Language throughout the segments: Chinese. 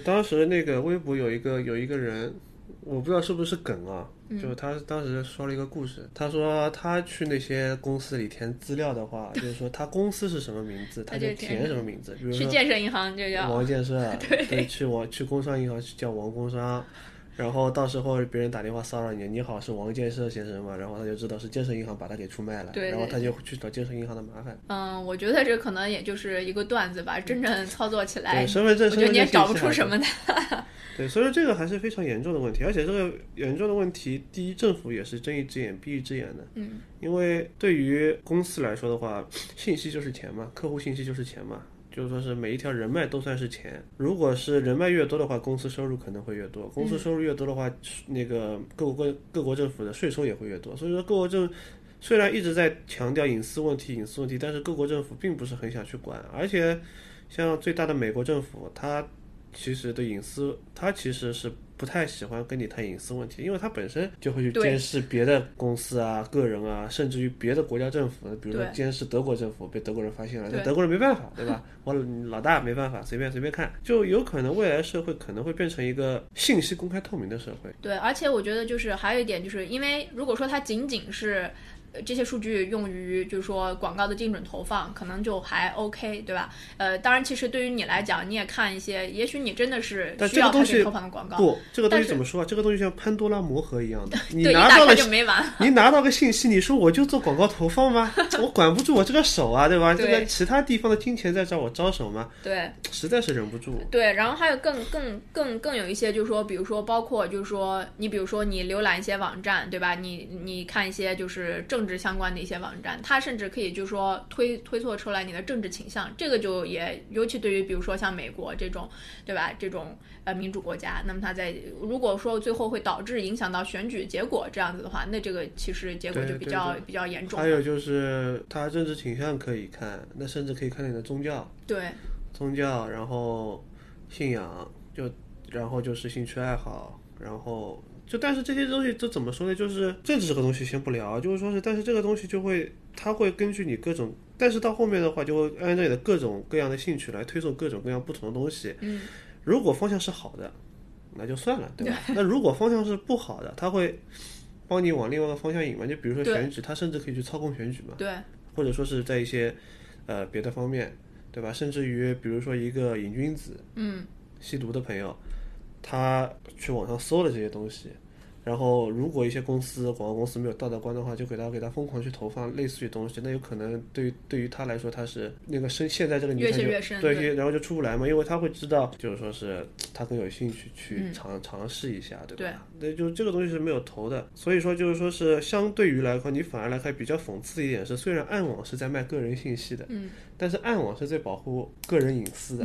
当时那个微博有一个有一个人，我不知道是不是梗啊，就是他当时说了一个故事，他说他去那些公司里填资料的话，就是说他公司是什么名字，他就填什么名字，比如说去建设银行就叫王建设，对去王去工商银行叫王工商。然后到时候别人打电话骚扰你，你好是王建设先生吗，然后他就知道是建设银行把他给出卖了，对对然后他就去找建设银行的麻烦。嗯，我觉得这可能也就是一个段子吧，真正操作起来对，，身份证，我觉得你也身份证找不出什么的。对，所以说这个还是非常严重的问题，而且这个严重的问题，第一，政府也是睁一只眼闭一只眼的。嗯，因为对于公司来说的话，信息就是钱嘛，客户信息就是钱嘛，就是说是每一条人脉都算是钱。如果是人脉越多的话，公司收入可能会越多，公司收入越多的话，那个各国各国政府的税收也会越多。所以说各国政虽然一直在强调隐私问题、隐私问题，但是各国政府并不是很想去管，而且像最大的美国政府，它其实对隐私，它其实是不太喜欢跟你谈隐私问题，因为他本身就会去监视别的公司啊、个人啊，甚至于别的国家政府，比如说监视德国政府，被德国人发现了，那德国人没办法，对吧？我老大没办法，随便随便看，就有可能未来社会可能会变成一个信息公开透明的社会。对，而且我觉得就是还有一点，就是因为如果说它仅仅是呃这些数据用于就是说广告的精准投放，可能就还 OK，对吧？呃，当然，其实对于你来讲，你也看一些，也许你真的是但需要它给这个东西投放的广告，不，这个东西怎么说啊？这个东西像潘多拉魔盒一样的，你 拿到了就没完。你拿到个信息，你说我就做广告投放吗？我管不住我这个手啊，对吧？对这个其他地方的金钱在找我招手吗？对，实在是忍不住。对，然后还有更更更更有一些，就是说，比如说，包括就是说，你比如说你浏览一些网站，对吧？你你看一些就是政治相关的一些网站，它甚至可以就是说推推测出来你的政治倾向，这个就也尤其对于比如说像美国这种，对吧？这种呃民主国家，那么它在如果说最后会导致影响到选举结果这样子的话，那这个其实结果就比较对比较严重还。有就是它政治倾向可以看，那甚至可以看你的宗教，对宗教，然后信仰，就然后就是兴趣爱好，然后就但是这些东西都怎么说呢？就是政治这个东西先不聊，就是说是，但是这个东西就会，它会根据你各种，但是到后面的话，就会按照你的各种各样的兴趣来推送各种各样不同的东西。嗯，如果方向是好的，那就算了，对吧？那如果方向是不好的，它会帮你往另外一个方向引嘛？就比如说选举，它甚至可以去操控选举嘛。对或者说是在一些呃别的方面，对吧？甚至于比如说一个瘾君子，嗯，吸毒的朋友，他去网上搜了这些东西，然后如果一些公司广告公司没有道德观的话，就给他给他疯狂去投放类似于东西，那有可能对于对于他来说，他是那个深现在这个泥越潭就陷越深对，对然后就出不来嘛，因为他会知道，就是说是他更有兴趣去嗯。尝、尝试一下，对对吧？对，就这个东西是没有投的，所以说就是说是相对于来说，你反而来看比较讽刺的一点是，虽然暗网是在卖个人信息的，嗯，但是暗网是在保护个人隐私的，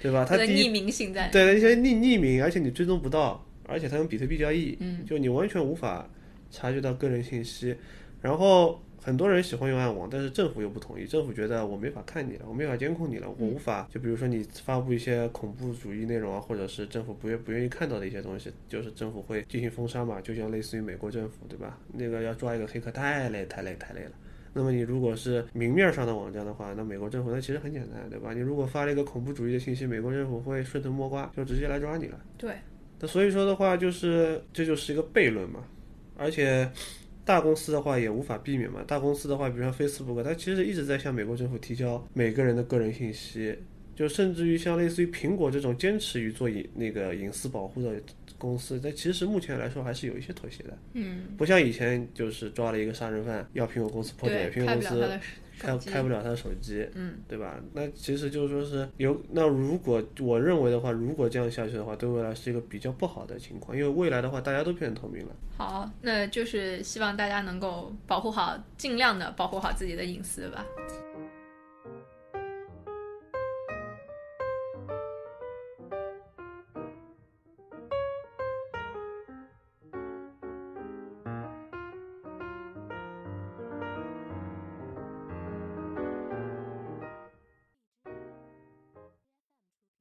对吧？它它的匿名性在。对，一些匿匿名，而且你追踪不到，而且它用比特币交易，嗯，就你完全无法察觉到个人信息。然后很多人喜欢用暗网，但是政府又不同意，政府觉得我没法看你了，我没法监控你了，我无法，就比如说你发布一些恐怖主义内容啊，或者是政府不愿不愿意看到的一些东西，就是政府会进行封杀嘛，就像类似于美国政府，对吧？那个要抓一个黑客太累太累太累了。那么你如果是明面上的网站的话，那美国政府那其实很简单，对吧？你如果发了一个恐怖主义的信息，美国政府会顺藤摸瓜，就直接来抓你了。对，那所以说的话，就是这就是一个悖论嘛。而且大公司的话也无法避免嘛。大公司的话，比如像 Facebook，它其实一直在向美国政府提交每个人的个人信息，就甚至于像类似于苹果这种坚持于做隐那个隐私保护的公司，但其实目前来说还是有一些妥协的。嗯，不像以前就是抓了一个杀人犯，要苹果公司破解，苹果公司开开不了他的手机，嗯，对吧？那其实就是说是有，那如果我认为的话，如果这样下去的话，对未来是一个比较不好的情况，因为未来的话大家都变透明了。好，那就是希望大家能够保护好，尽量的保护好自己的隐私吧。